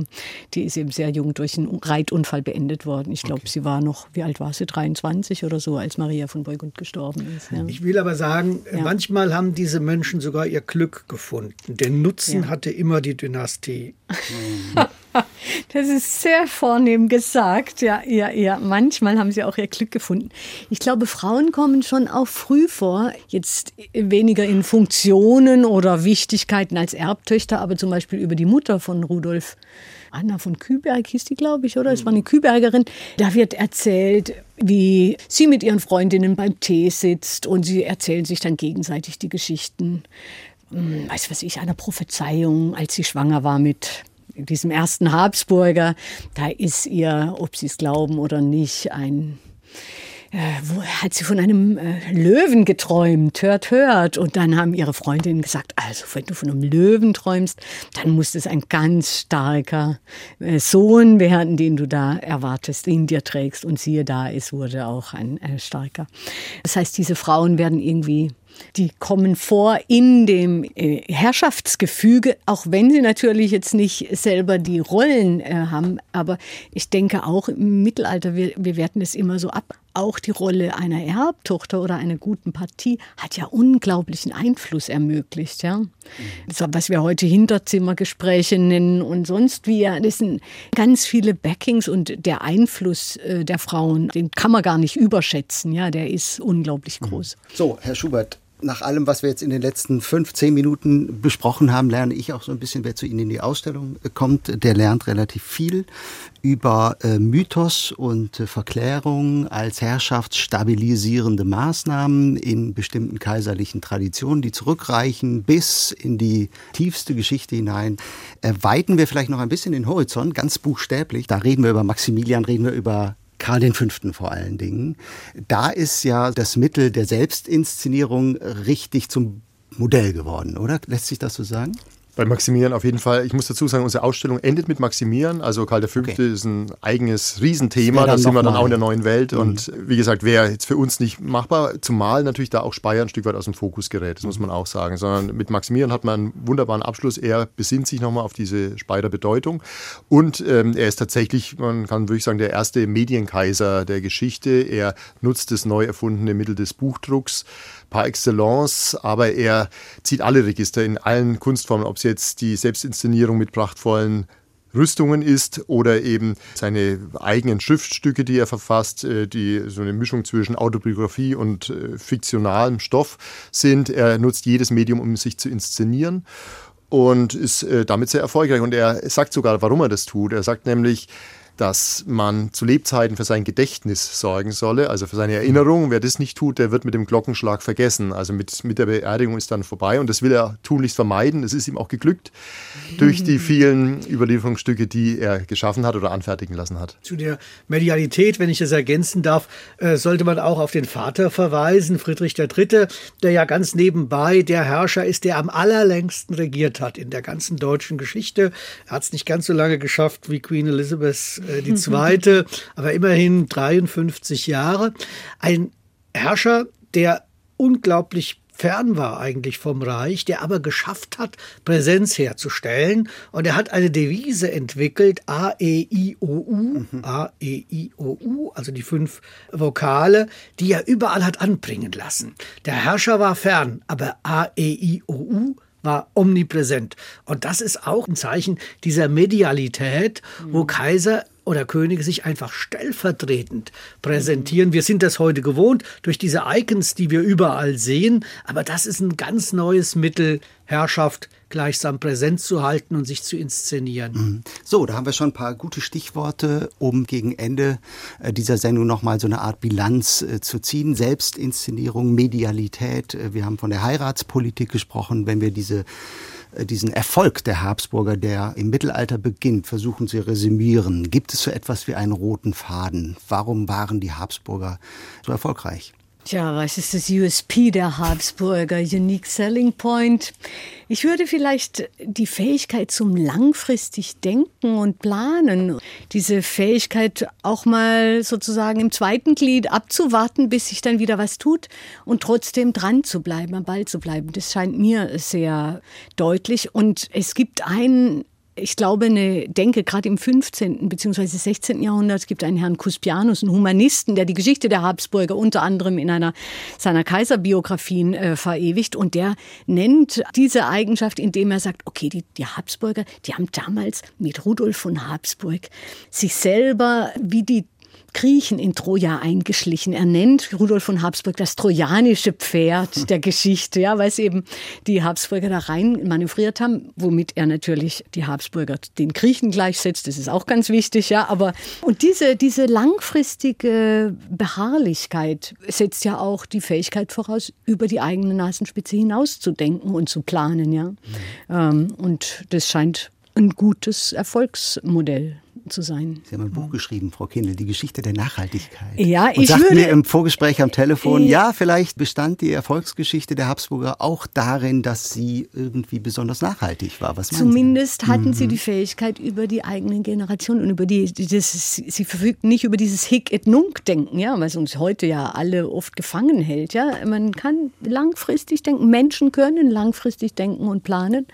die ist eben sehr jung durch einen Reitunfall beendet worden. Ich glaube, sie war noch, wie alt war sie, 23 oder so, als Maria von Burgund gestorben ist. Ja. Ich will aber sagen, Ja. manchmal haben diese Menschen sogar ihr Glück gefunden. Den Nutzen Ja. hatte immer die Dynastie. Das ist sehr vornehm gesagt. Ja, ja, ja. Manchmal haben sie auch ihr Glück gefunden. Ich glaube, Frauen kommen schon auch früh vor. Jetzt weniger in Funktionen oder Wichtigkeiten als Erbtöchter, aber zum Beispiel über die Mutter von Rudolf. Anna von Küberg hieß die, glaube ich, oder? Es war eine Kübergerin. Da wird erzählt, wie sie mit ihren Freundinnen beim Tee sitzt und sie erzählen sich dann gegenseitig die Geschichten hm, weiß was ich, einer Prophezeiung, als sie schwanger war mit diesem ersten Habsburger. Da ist ihr, ob sie es glauben oder nicht, ein äh, wo hat sie von einem äh, Löwen geträumt, hört, hört. Und dann haben ihre Freundinnen gesagt, also wenn du von einem Löwen träumst, dann muss es ein ganz starker äh, Sohn werden, den du da erwartest, in dir trägst. Und siehe da, es wurde auch ein starker. Das heißt, diese Frauen werden irgendwie die kommen vor in dem äh, Herrschaftsgefüge, auch wenn sie natürlich jetzt nicht selber die Rollen äh, haben. Aber ich denke auch im Mittelalter, wir, wir werten es immer so ab. Auch die Rolle einer Erbtochter oder einer guten Partie hat ja unglaublichen Einfluss ermöglicht. Ja? Was wir heute Hinterzimmergespräche nennen und sonst wie. Das sind ganz viele Backings und der Einfluss äh, der Frauen, den kann man gar nicht überschätzen. Ja, der ist unglaublich groß. So, Herr Schubert, nach allem, was wir jetzt in den letzten fünf, zehn Minuten besprochen haben, lerne ich auch so ein bisschen, wer zu Ihnen in die Ausstellung kommt, der lernt relativ viel über äh, Mythos und äh, Verklärung als herrschaftsstabilisierende Maßnahmen in bestimmten kaiserlichen Traditionen, die zurückreichen bis in die tiefste Geschichte hinein. Erweitern wir vielleicht noch ein bisschen den Horizont, ganz buchstäblich. Da reden wir über Maximilian, reden wir über Karl V. vor allen Dingen. Da ist ja das Mittel der Selbstinszenierung richtig zum Modell geworden, oder? Lässt sich das so sagen? Bei Maximilian auf jeden Fall. Ich muss dazu sagen, unsere Ausstellung endet mit Maximilian. Also Karl V. Okay. ist ein eigenes Riesenthema. Da sind wir dann mal- auch in der neuen Welt. Und wie gesagt, wäre jetzt für uns nicht machbar, zumal natürlich da auch Speyer ein Stück weit aus dem Fokus gerät. Das muss man auch sagen. Sondern mit Maximilian hat man einen wunderbaren Abschluss. Er besinnt sich nochmal auf diese Speyer Bedeutung. Und ähm, er ist tatsächlich, man kann wirklich sagen, der erste Medienkaiser der Geschichte. Er nutzt das neu erfundene Mittel des Buchdrucks par excellence, aber er zieht alle Register in allen Kunstformen, ob es jetzt die Selbstinszenierung mit prachtvollen Rüstungen ist oder eben seine eigenen Schriftstücke, die er verfasst, äh, die so eine Mischung zwischen Autobiografie und äh, fiktionalem Stoff sind. Er nutzt jedes Medium, um sich zu inszenieren und ist äh, damit sehr erfolgreich. Und er sagt sogar, warum er das tut. Er sagt nämlich, dass man zu Lebzeiten für sein Gedächtnis sorgen solle, also für seine Erinnerung. Wer das nicht tut, der wird mit dem Glockenschlag vergessen. Also mit, mit der Beerdigung ist dann vorbei und das will er tunlichst vermeiden. Das ist ihm auch geglückt durch die vielen Überlieferungsstücke, die er geschaffen hat oder anfertigen lassen hat. Zu der Medialität, wenn ich das ergänzen darf, äh, sollte man auch auf den Vater verweisen, Friedrich III., der ja ganz nebenbei der Herrscher ist, der am allerlängsten regiert hat in der ganzen deutschen Geschichte. Er hat es nicht ganz so lange geschafft wie Queen Elizabeth die Zweite, aber immerhin 53 Jahre. Ein Herrscher, der unglaublich fern war eigentlich vom Reich, der aber geschafft hat, Präsenz herzustellen. Und er hat eine Devise entwickelt, A, E, I, O, U, A, E, I, O, U, also die fünf Vokale, die er überall hat anbringen lassen. Der Herrscher war fern, aber A, E, I, O, U war omnipräsent. Und das ist auch ein Zeichen dieser Medialität, wo Kaiser oder Könige sich einfach stellvertretend präsentieren. Wir sind das heute gewohnt durch diese Icons, die wir überall sehen, aber das ist ein ganz neues Mittel, Herrschaft gleichsam präsent zu halten und sich zu inszenieren. Mhm. So, da haben wir schon ein paar gute Stichworte, um gegen Ende äh, dieser Sendung nochmal so eine Art Bilanz äh, zu ziehen. Selbstinszenierung, Medialität. Äh, wir haben von der Heiratspolitik gesprochen. Wenn wir diese diesen Erfolg der Habsburger, der im Mittelalter beginnt, versuchen Sie resümieren. Gibt es so etwas wie einen roten Faden? Warum waren die Habsburger so erfolgreich? Tja, was ist das USP der Habsburger? Unique Selling Point? Ich würde vielleicht die Fähigkeit zum langfristig Denken und Planen, diese Fähigkeit auch mal sozusagen im zweiten Glied abzuwarten, bis sich dann wieder was tut und trotzdem dran zu bleiben, am Ball zu bleiben. Das scheint mir sehr deutlich. Und es gibt einen ich glaube, eine Denke, gerade im 15. bzw. 16. Jahrhundert, gibt einen Herrn Cuspianus, einen Humanisten, der die Geschichte der Habsburger unter anderem in einer seiner Kaiserbiografien äh, verewigt. Und der nennt diese Eigenschaft, indem er sagt, okay, die, die Habsburger, die haben damals mit Rudolf von Habsburg sich selber wie die Griechen in Troja eingeschlichen. Er nennt Rudolf von Habsburg das trojanische Pferd der Geschichte, ja, weil es eben die Habsburger da rein manövriert haben, womit er natürlich die Habsburger den Griechen gleichsetzt. Das ist auch ganz wichtig, ja. Aber und diese diese langfristige Beharrlichkeit setzt ja auch die Fähigkeit voraus, über die eigene Nasenspitze hinaus zu denken und zu planen, ja. Mhm. Und das scheint ein gutes Erfolgsmodell zu sein. Sie haben ein Buch geschrieben, Frau Kindl, die Geschichte der Nachhaltigkeit. Ja, und ich sagten würde mir im Vorgespräch am Telefon, äh, ja, vielleicht bestand die Erfolgsgeschichte der Habsburger auch darin, dass sie irgendwie besonders nachhaltig war. Was Zumindest hatten mhm. sie die Fähigkeit über die eigenen Generationen und über die, das, sie verfügten nicht über dieses Hic et Nunc Denken, ja, was uns heute ja alle oft gefangen hält. Ja, man kann langfristig denken. Menschen können langfristig denken und planen.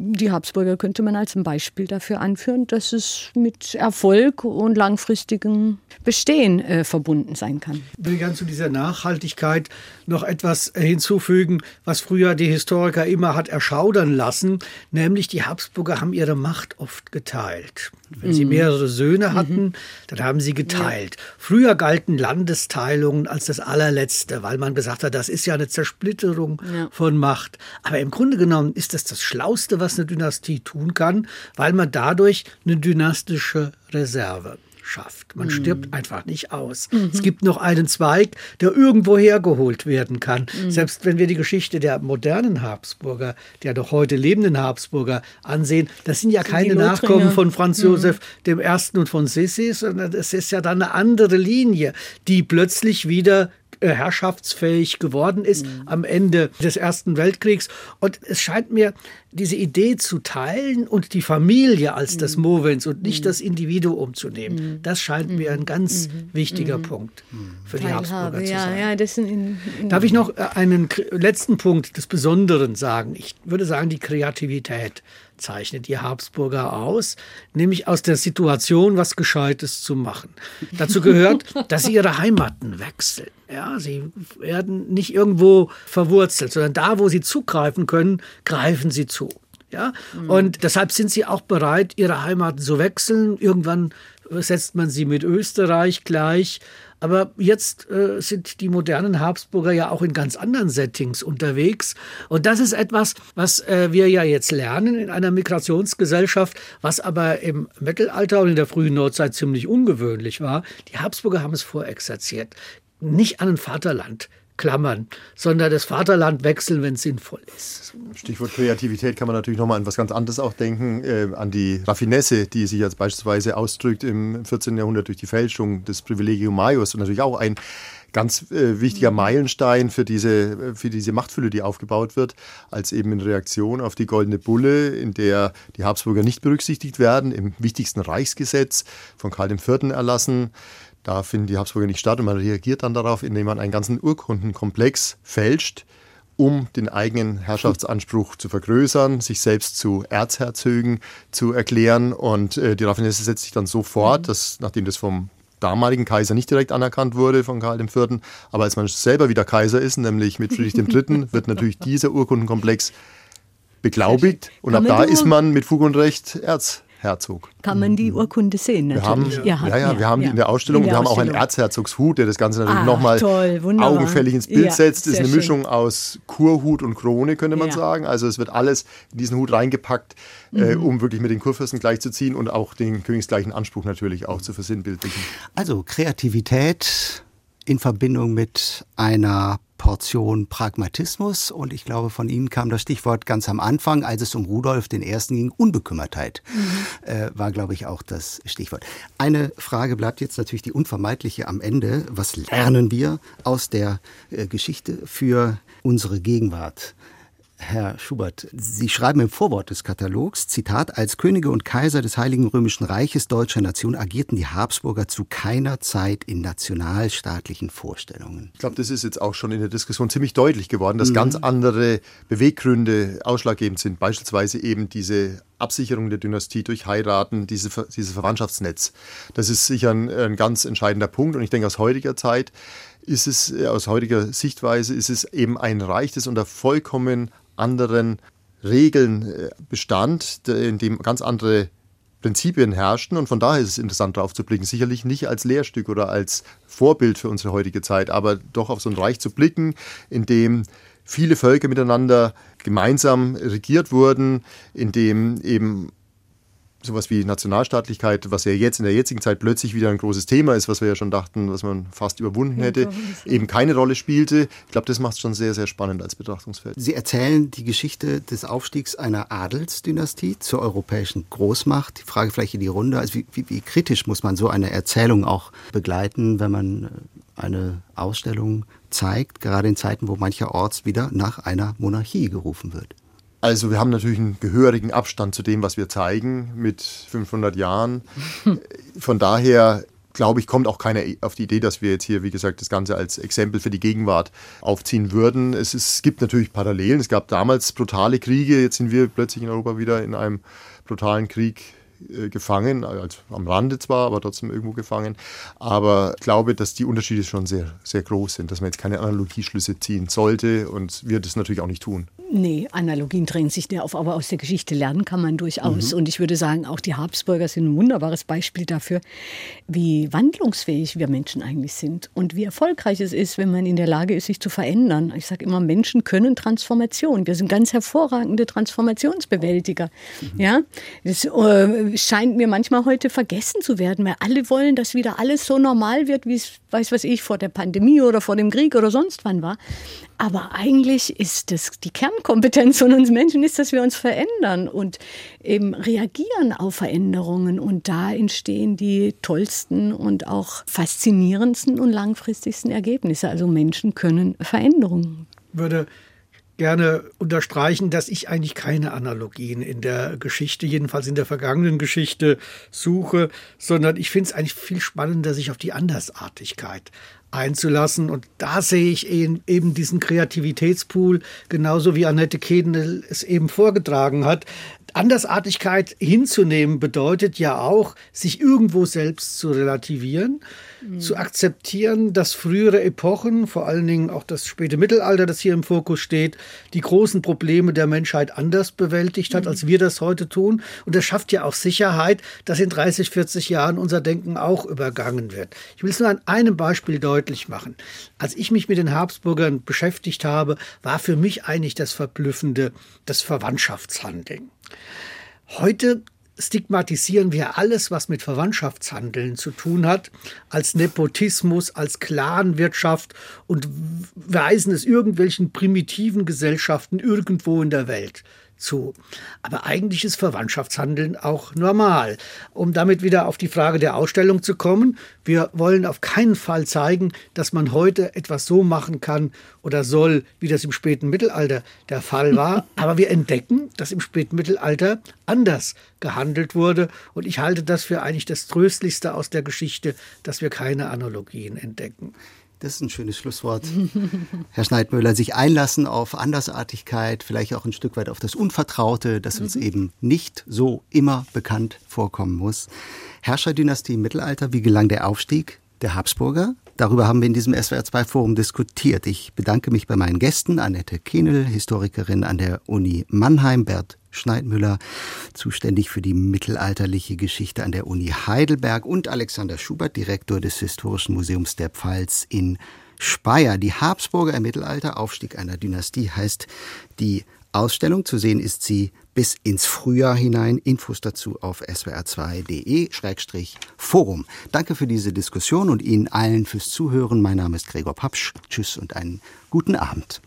Die Habsburger könnte man als ein Beispiel dafür anführen, dass es mit Erfolg und langfristigem Bestehen äh, verbunden sein kann. Ich will gerne zu dieser Nachhaltigkeit noch etwas hinzufügen, was früher die Historiker immer hat erschaudern lassen, nämlich die Habsburger haben ihre Macht oft geteilt. Wenn mhm. sie mehrere Söhne mhm. hatten, mhm. dann haben sie geteilt. Ja. Früher galten Landesteilungen als das allerletzte, weil man gesagt hat, das ist ja eine Zersplitterung ja. von Macht. Aber im Grunde genommen ist das das Schlauste, was eine Dynastie tun kann, weil man dadurch eine dynastische Reserve schafft. Man mhm. stirbt einfach nicht aus. Mhm. Es gibt noch einen Zweig, der irgendwo hergeholt werden kann. Mhm. Selbst wenn wir die Geschichte der modernen Habsburger, der doch heute lebenden Habsburger ansehen, das sind ja sind keine Nachkommen von Franz mhm. Josef dem Ersten und von Sissi, sondern es ist ja dann eine andere Linie, die plötzlich wieder herrschaftsfähig geworden ist mhm. am Ende des Ersten Weltkriegs. Und es scheint mir, diese Idee zu teilen und die Familie als mhm. das Movens und nicht mhm. das Individuum zu nehmen, mhm. das scheint mir ein ganz mhm. wichtiger mhm. Punkt für die Habsburger zu sein. Ja, ja, in, in Darf ich noch äh, einen letzten Punkt des Besonderen sagen? Ich würde sagen, die Kreativität zeichnet die Habsburger aus, nämlich aus der Situation was Gescheites zu machen. Dazu gehört, dass sie ihre Heimaten wechseln. Ja, sie werden nicht irgendwo verwurzelt, sondern da, wo sie zugreifen können, greifen sie zu. Ja, mhm. und deshalb sind sie auch bereit, ihre Heimaten zu wechseln. Irgendwann setzt man sie mit Österreich gleich. Aber jetzt äh, sind die modernen Habsburger ja auch in ganz anderen Settings unterwegs. Und das ist etwas, was äh, wir ja jetzt lernen in einer Migrationsgesellschaft, was aber im Mittelalter und in der frühen Neuzeit ziemlich ungewöhnlich war. Die Habsburger haben es vorexerziert. Nicht an ein Vaterland klammern, sondern das Vaterland wechseln, wenn es sinnvoll ist. Stichwort Kreativität kann man natürlich nochmal an was ganz anderes auch denken, äh, an die Raffinesse, die sich jetzt beispielsweise ausdrückt im 14. Jahrhundert durch die Fälschung des Privilegium Maius und natürlich auch ein ganz äh, wichtiger Meilenstein für diese, für diese Machtfülle, die aufgebaut wird, als eben in Reaktion auf die Goldene Bulle, in der die Habsburger nicht berücksichtigt werden, im wichtigsten Reichsgesetz von Karl IV. erlassen da finden die Habsburger nicht statt und man reagiert dann darauf, indem man einen ganzen Urkundenkomplex fälscht, um den eigenen Herrschaftsanspruch zu vergrößern, sich selbst zu Erzherzögen zu erklären. Und äh, die Raffinesse setzt sich dann so fort, mhm. dass nachdem das vom damaligen Kaiser nicht direkt anerkannt wurde von Karl IV., aber als man selber wieder Kaiser ist, nämlich mit Friedrich III., wird natürlich dieser Urkundenkomplex beglaubigt und ab da ist man mit Fug und Recht Erz Herzog. Kann man die Urkunde sehen natürlich? Wir haben, ja, ja, wir haben die in der Ausstellung. Der wir haben auch einen Erzherzogshut, der das Ganze natürlich nochmal augenfällig ins Bild ja, setzt. Das ist eine schön. Mischung aus Kurhut und Krone, könnte man ja. sagen. Also es wird alles in diesen Hut reingepackt, äh, mhm. äh, um wirklich mit den Kurfürsten gleichzuziehen und auch den königsgleichen Anspruch natürlich auch zu versinnbildlichen. Also Kreativität in Verbindung mit einer Portion Pragmatismus und ich glaube, von Ihnen kam das Stichwort ganz am Anfang, als es um Rudolf I. ging, Unbekümmertheit, mhm. äh, war, glaube ich, auch das Stichwort. Eine Frage bleibt jetzt natürlich die unvermeidliche am Ende. Was lernen wir aus der äh, Geschichte für unsere Gegenwart? Herr Schubert, Sie schreiben im Vorwort des Katalogs, Zitat, als Könige und Kaiser des Heiligen Römischen Reiches deutscher Nation agierten die Habsburger zu keiner Zeit in nationalstaatlichen Vorstellungen. Ich glaube, das ist jetzt auch schon in der Diskussion ziemlich deutlich geworden, dass mhm. ganz andere Beweggründe ausschlaggebend sind. Beispielsweise eben diese Absicherung der Dynastie durch Heiraten, diese, dieses Verwandtschaftsnetz. Das ist sicher ein, ein ganz entscheidender Punkt und ich denke aus heutiger Zeit ist es, äh, aus heutiger Sichtweise, ist es eben ein Reich, das unter vollkommen anderen Regeln äh, bestand, in dem ganz andere Prinzipien herrschten. Und von daher ist es interessant, darauf zu blicken. Sicherlich nicht als Lehrstück oder als Vorbild für unsere heutige Zeit, aber doch auf so ein Reich zu blicken, in dem viele Völker miteinander gemeinsam regiert wurden, in dem eben sowas wie Nationalstaatlichkeit, was ja jetzt in der jetzigen Zeit plötzlich wieder ein großes Thema ist, was wir ja schon dachten, was man fast überwunden hätte, eben keine Rolle spielte. Ich glaube, das macht es schon sehr, sehr spannend als Betrachtungsfeld. Sie erzählen die Geschichte des Aufstiegs einer Adelsdynastie zur europäischen Großmacht. Die Frage vielleicht in die Runde, also wie, wie, wie kritisch muss man so eine Erzählung auch begleiten, wenn man äh, eine Ausstellung zeigt, gerade in Zeiten, wo mancherorts wieder nach einer Monarchie gerufen wird? Also wir haben natürlich einen gehörigen Abstand zu dem, was wir zeigen mit 500 Jahren. Von daher glaube ich, kommt auch keiner auf die Idee, dass wir jetzt hier, wie gesagt, das Ganze als Exempel für die Gegenwart aufziehen würden. Es, ist, es gibt natürlich Parallelen. Es gab damals brutale Kriege. Jetzt sind wir plötzlich in Europa wieder in einem brutalen Krieg äh, gefangen, also am Rande zwar, aber trotzdem irgendwo gefangen. Aber ich glaube, dass die Unterschiede schon sehr, sehr groß sind, dass man jetzt keine Analogieschlüsse ziehen sollte und wir das natürlich auch nicht tun. Nee, Analogien drängen sich nicht auf, aber aus der Geschichte lernen kann man durchaus. Mhm. Und ich würde sagen, auch die Habsburger sind ein wunderbares Beispiel dafür, wie wandlungsfähig wir Menschen eigentlich sind und wie erfolgreich es ist, wenn man in der Lage ist, sich zu verändern. Ich sage immer, Menschen können Transformation. Wir sind ganz hervorragende Transformationsbewältiger. Mhm. Ja, das äh, scheint mir manchmal heute vergessen zu werden, weil alle wollen, dass wieder alles so normal wird, wie es, weiß was ich, vor der Pandemie oder vor dem Krieg oder sonst wann war. Aber eigentlich ist das die Kernkompetenz von uns Menschen ist, dass wir uns verändern und eben reagieren auf Veränderungen. Und da entstehen die tollsten und auch faszinierendsten und langfristigsten Ergebnisse. Also Menschen können Veränderungen. Würde gerne unterstreichen, dass ich eigentlich keine Analogien in der Geschichte, jedenfalls in der vergangenen Geschichte, suche, sondern ich finde es eigentlich viel spannender, sich auf die Andersartigkeit einzulassen. Und da sehe ich eben diesen Kreativitätspool, genauso wie Annette Kedel es eben vorgetragen hat. Andersartigkeit hinzunehmen bedeutet ja auch, sich irgendwo selbst zu relativieren, mhm. zu akzeptieren, dass frühere Epochen, vor allen Dingen auch das späte Mittelalter, das hier im Fokus steht, die großen Probleme der Menschheit anders bewältigt hat, mhm. als wir das heute tun. Und das schafft ja auch Sicherheit, dass in 30, 40 Jahren unser Denken auch übergangen wird. Ich will es nur an einem Beispiel deutlich machen. Als ich mich mit den Habsburgern beschäftigt habe, war für mich eigentlich das Verblüffende das Verwandtschaftshandeln. Heute stigmatisieren wir alles, was mit Verwandtschaftshandeln zu tun hat, als Nepotismus, als Clanwirtschaft und weisen es irgendwelchen primitiven Gesellschaften irgendwo in der Welt zu. Aber eigentlich ist Verwandtschaftshandeln auch normal. Um damit wieder auf die Frage der Ausstellung zu kommen, wir wollen auf keinen Fall zeigen, dass man heute etwas so machen kann oder soll, wie das im späten Mittelalter der Fall war. Aber wir entdecken, dass im späten Mittelalter anders gehandelt wurde. Und ich halte das für eigentlich das Tröstlichste aus der Geschichte, dass wir keine Analogien entdecken. Das ist ein schönes Schlusswort. Herr Schneidmüller, sich einlassen auf Andersartigkeit, vielleicht auch ein Stück weit auf das Unvertraute, das uns mhm. eben nicht so immer bekannt vorkommen muss. Herrscherdynastie im Mittelalter, wie gelang der Aufstieg der Habsburger? Darüber haben wir in diesem SWR2-Forum diskutiert. Ich bedanke mich bei meinen Gästen, Annette Kehnel, Historikerin an der Uni Mannheim, Bert Schneidmüller, zuständig für die mittelalterliche Geschichte an der Uni Heidelberg und Alexander Schubert, Direktor des Historischen Museums der Pfalz in Speyer. Die Habsburger im Mittelalter, Aufstieg einer Dynastie, heißt die Ausstellung. Zu sehen ist sie bis ins Frühjahr hinein. Infos dazu auf swr2.de-forum. Danke für diese Diskussion und Ihnen allen fürs Zuhören. Mein Name ist Gregor Papsch. Tschüss und einen guten Abend.